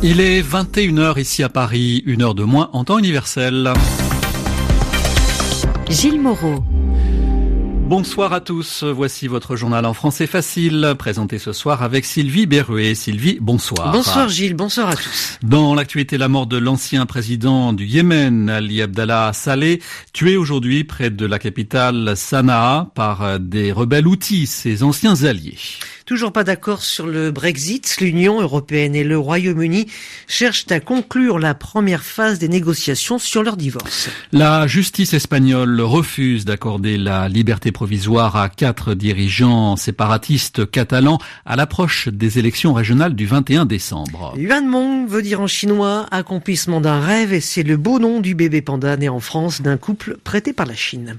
Il est 21h ici à Paris, une heure de moins en temps universel. Gilles Moreau. Bonsoir à tous, voici votre journal en français facile, présenté ce soir avec Sylvie Berruet. Sylvie, bonsoir. Bonsoir Gilles, bonsoir à tous. Dans l'actualité, la mort de l'ancien président du Yémen, Ali Abdallah Saleh, tué aujourd'hui près de la capitale Sanaa par des rebelles outils, ses anciens alliés. Toujours pas d'accord sur le Brexit. L'Union européenne et le Royaume-Uni cherchent à conclure la première phase des négociations sur leur divorce. La justice espagnole refuse d'accorder la liberté provisoire à quatre dirigeants séparatistes catalans à l'approche des élections régionales du 21 décembre. Yuan Mong veut dire en chinois accomplissement d'un rêve et c'est le beau nom du bébé panda né en France d'un couple prêté par la Chine.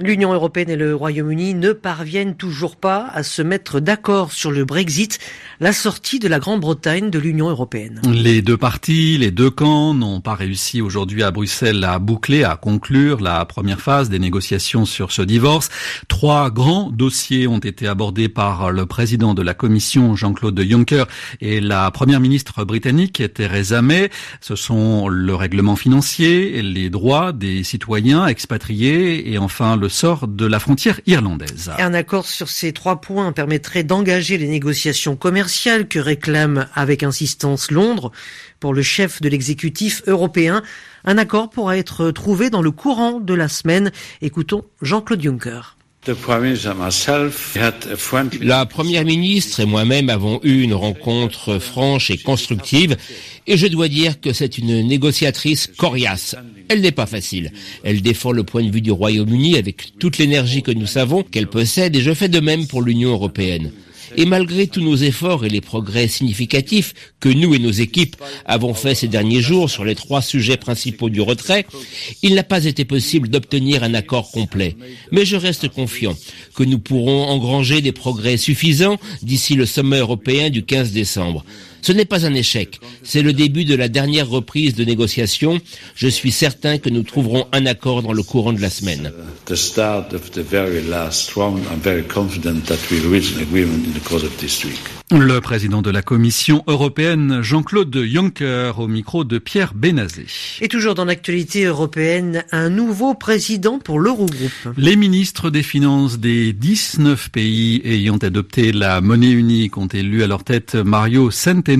L'Union européenne et le Royaume-Uni ne parviennent toujours pas à se mettre d'accord sur le Brexit, la sortie de la Grande-Bretagne de l'Union européenne. Les deux parties, les deux camps n'ont pas réussi aujourd'hui à Bruxelles à boucler, à conclure la première phase des négociations sur ce divorce. Trois grands dossiers ont été abordés par le président de la Commission, Jean-Claude Juncker, et la première ministre britannique, Theresa May. Ce sont le règlement financier, les droits des citoyens expatriés et enfin sort de la frontière irlandaise. un accord sur ces trois points permettrait d'engager les négociations commerciales que réclame avec insistance Londres pour le chef de l'exécutif européen. Un accord pourra être trouvé dans le courant de la semaine. Écoutons Jean-Claude Juncker. La première ministre et moi-même avons eu une rencontre franche et constructive et je dois dire que c'est une négociatrice coriace. Elle n'est pas facile. Elle défend le point de vue du Royaume-Uni avec toute l'énergie que nous savons qu'elle possède et je fais de même pour l'Union européenne. Et malgré tous nos efforts et les progrès significatifs que nous et nos équipes avons faits ces derniers jours sur les trois sujets principaux du retrait, il n'a pas été possible d'obtenir un accord complet. Mais je reste confiant que nous pourrons engranger des progrès suffisants d'ici le sommet européen du 15 décembre. Ce n'est pas un échec, c'est le début de la dernière reprise de négociations. Je suis certain que nous trouverons un accord dans le courant de la semaine. Le président de la Commission européenne, Jean-Claude Juncker, au micro de Pierre Benazé. Et toujours dans l'actualité européenne, un nouveau président pour l'Eurogroupe. Les ministres des Finances des 19 pays ayant adopté la monnaie unique ont élu à leur tête Mario Centeno.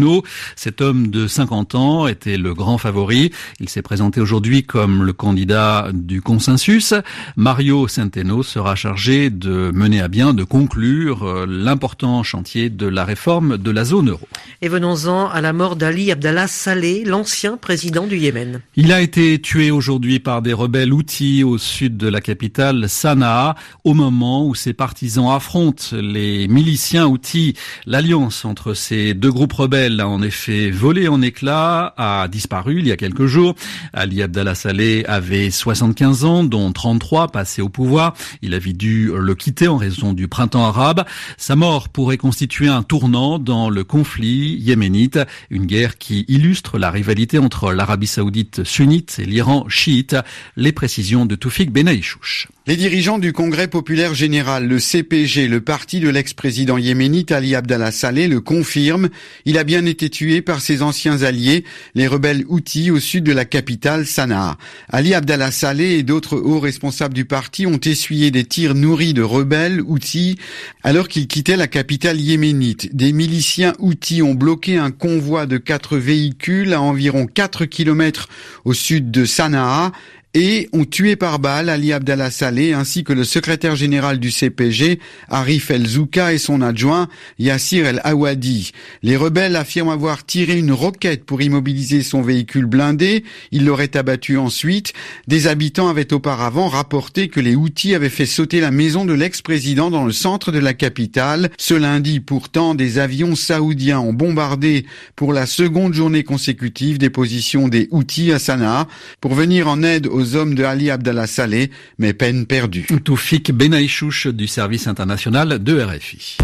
Cet homme de 50 ans était le grand favori. Il s'est présenté aujourd'hui comme le candidat du consensus. Mario Centeno sera chargé de mener à bien, de conclure euh, l'important chantier de la réforme de la zone euro. Et venons-en à la mort d'Ali Abdallah Saleh, l'ancien président du Yémen. Il a été tué aujourd'hui par des rebelles outils au sud de la capitale Sanaa, au moment où ses partisans affrontent les miliciens outils. L'alliance entre ces deux groupes rebelles a en effet volé en éclats, a disparu il y a quelques jours. Ali Abdallah Saleh avait 75 ans, dont 33 passés au pouvoir. Il avait dû le quitter en raison du printemps arabe. Sa mort pourrait constituer un tournant dans le conflit yéménite, une guerre qui illustre la rivalité entre l'Arabie saoudite sunnite et l'Iran chiite. Les précisions de Toufik Benaïchouch. Les dirigeants du Congrès populaire général, le CPG, le parti de l'ex-président yéménite Ali Abdallah Saleh, le confirment. Il a bien été tué par ses anciens alliés, les rebelles Houthis au sud de la capitale Sanaa. Ali Abdallah Saleh et d'autres hauts responsables du parti ont essuyé des tirs nourris de rebelles Houthis alors qu'ils quittaient la capitale yéménite. Des miliciens Houthis ont bloqué un convoi de quatre véhicules à environ 4 kilomètres au sud de Sanaa et ont tué par balle Ali Abdallah Saleh ainsi que le secrétaire général du CPG, Arif El Zouka et son adjoint, Yassir El Awadi. Les rebelles affirment avoir tiré une roquette pour immobiliser son véhicule blindé. Ils l'auraient abattu ensuite. Des habitants avaient auparavant rapporté que les Houthis avaient fait sauter la maison de l'ex-président dans le centre de la capitale. Ce lundi, pourtant, des avions saoudiens ont bombardé pour la seconde journée consécutive des positions des Houthis à Sanaa pour venir en aide aux hommes de Ali Abdallah Saleh, mais peine perdue. Toufik Benaïchouch du service international de RFI.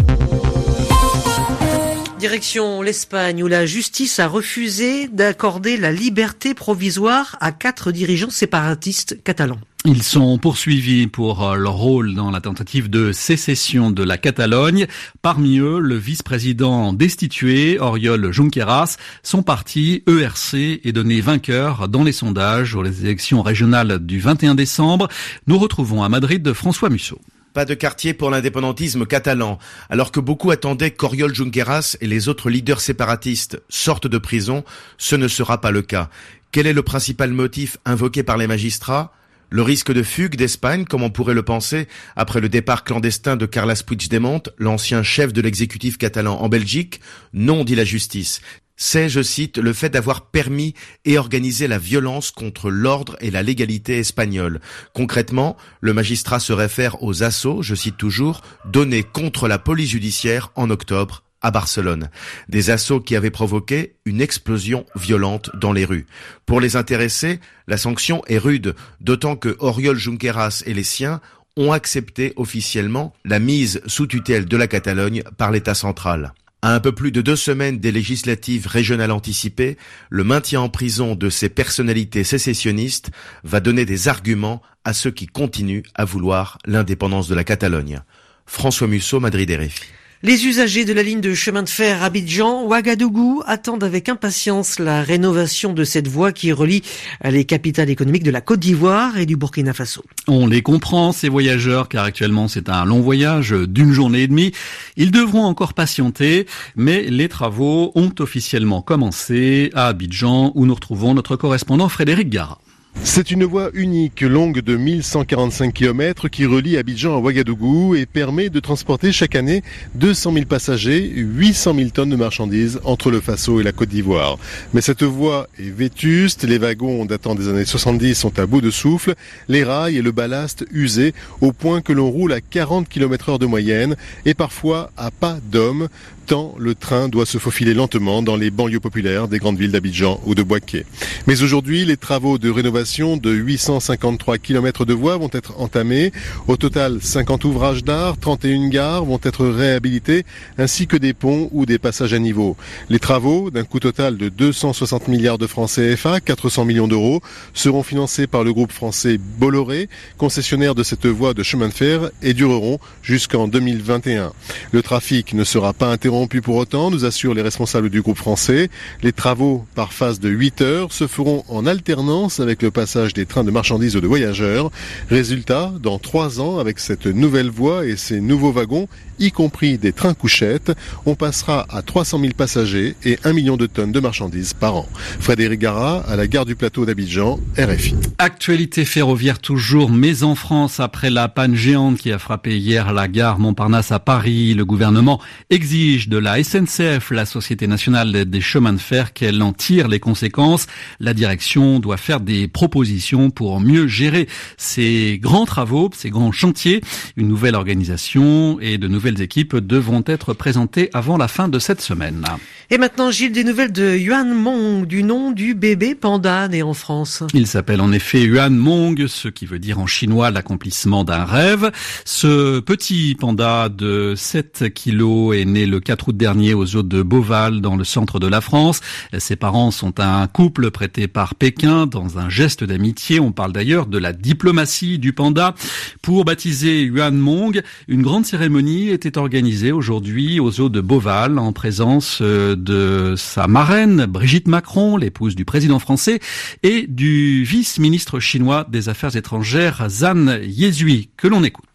Direction l'Espagne où la justice a refusé d'accorder la liberté provisoire à quatre dirigeants séparatistes catalans. Ils sont poursuivis pour euh, leur rôle dans la tentative de sécession de la Catalogne. Parmi eux, le vice-président destitué, Oriol Junqueras. Son parti, ERC, est donné vainqueur dans les sondages aux élections régionales du 21 décembre. Nous retrouvons à Madrid François Musso. Pas de quartier pour l'indépendantisme catalan. Alors que beaucoup attendaient qu'Oriol Junqueras et les autres leaders séparatistes sortent de prison, ce ne sera pas le cas. Quel est le principal motif invoqué par les magistrats? Le risque de fugue d'Espagne, comme on pourrait le penser, après le départ clandestin de Carles Puigdemont, l'ancien chef de l'exécutif catalan en Belgique Non, dit la justice. C'est, je cite, le fait d'avoir permis et organisé la violence contre l'ordre et la légalité espagnole. Concrètement, le magistrat se réfère aux assauts, je cite toujours, donnés contre la police judiciaire en octobre à Barcelone. Des assauts qui avaient provoqué une explosion violente dans les rues. Pour les intéressés, la sanction est rude, d'autant que Oriol Junqueras et les siens ont accepté officiellement la mise sous tutelle de la Catalogne par l'État central. À un peu plus de deux semaines des législatives régionales anticipées, le maintien en prison de ces personnalités sécessionnistes va donner des arguments à ceux qui continuent à vouloir l'indépendance de la Catalogne. François Musso, Madrid RFI. Les usagers de la ligne de chemin de fer Abidjan-Ouagadougou attendent avec impatience la rénovation de cette voie qui relie les capitales économiques de la Côte d'Ivoire et du Burkina Faso. On les comprend, ces voyageurs, car actuellement c'est un long voyage d'une journée et demie. Ils devront encore patienter, mais les travaux ont officiellement commencé à Abidjan où nous retrouvons notre correspondant Frédéric Gara. C'est une voie unique, longue de 1145 km, qui relie Abidjan à Ouagadougou et permet de transporter chaque année 200 000 passagers, 800 000 tonnes de marchandises entre le Faso et la Côte d'Ivoire. Mais cette voie est vétuste, les wagons datant des années 70 sont à bout de souffle, les rails et le ballast usés au point que l'on roule à 40 km heure de moyenne et parfois à pas d'homme tant le train doit se faufiler lentement dans les banlieues populaires des grandes villes d'Abidjan ou de Boaké. Mais aujourd'hui, les travaux de rénovation de 853 km de voies vont être entamés. Au total, 50 ouvrages d'art, 31 gares vont être réhabilités, ainsi que des ponts ou des passages à niveau. Les travaux, d'un coût total de 260 milliards de francs CFA, 400 millions d'euros, seront financés par le groupe français Bolloré, concessionnaire de cette voie de chemin de fer, et dureront jusqu'en 2021. Le trafic ne sera pas interrompu pour autant, nous assurent les responsables du groupe français. Les travaux par phase de 8 heures se feront en alternance avec le passage des trains de marchandises ou de voyageurs. Résultat, dans 3 ans, avec cette nouvelle voie et ces nouveaux wagons, y compris des trains couchettes, on passera à 300 000 passagers et 1 million de tonnes de marchandises par an. Frédéric Gara, à la gare du plateau d'Abidjan, RFI. Actualité ferroviaire toujours, mais en France, après la panne géante qui a frappé hier la gare Montparnasse à Paris, le gouvernement exige de la SNCF, la Société nationale des chemins de fer, qu'elle en tire les conséquences. La direction doit faire des propositions pour mieux gérer ces grands travaux, ces grands chantiers. Une nouvelle organisation et de nouvelles équipes devront être présentées avant la fin de cette semaine. Et maintenant, Gilles, des nouvelles de Yuan Mong, du nom du bébé panda né en France. Il s'appelle en effet Yuan Mong, ce qui veut dire en chinois l'accomplissement d'un rêve. Ce petit panda de 7 kilos est né le 4 août dernier aux eaux de Beauval, dans le centre de la France. Ses parents sont un couple prêté par Pékin dans un geste d'amitié. On parle d'ailleurs de la diplomatie du panda. Pour baptiser Yuan Mong, une grande cérémonie était organisée aujourd'hui aux eaux de Beauval en présence euh, de sa marraine Brigitte Macron, l'épouse du président français, et du vice-ministre chinois des Affaires étrangères Zhan Yezhui, que l'on écoute.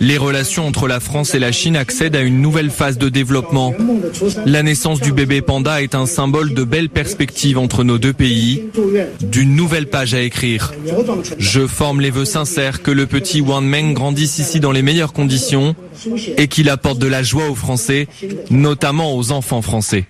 Les relations entre la France et la Chine accèdent à une nouvelle phase de développement. La naissance du bébé panda est un symbole de belles perspectives entre nos deux pays, d'une nouvelle page à écrire. Je forme les vœux sincères que le petit Wang Meng grandisse ici dans les meilleures conditions et qu'il apporte de la joie aux Français, notamment aux enfants français.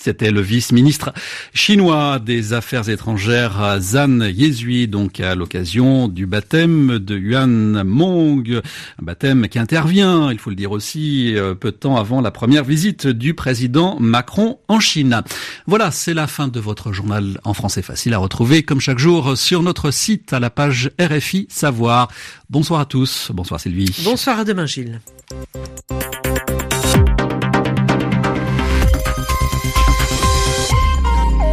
C'était le vice-ministre chinois des Affaires étrangères Zhan Yezhui, donc à l'occasion du baptême de Yuan Mong, un baptême qui intervient, il faut le dire aussi, euh, peu de temps avant la première visite du président Macron en Chine. Voilà, c'est la fin de votre journal en français facile à retrouver comme chaque jour sur notre site à la page RFI Savoir. Bonsoir à tous, bonsoir Sylvie. Bonsoir à demain Gilles.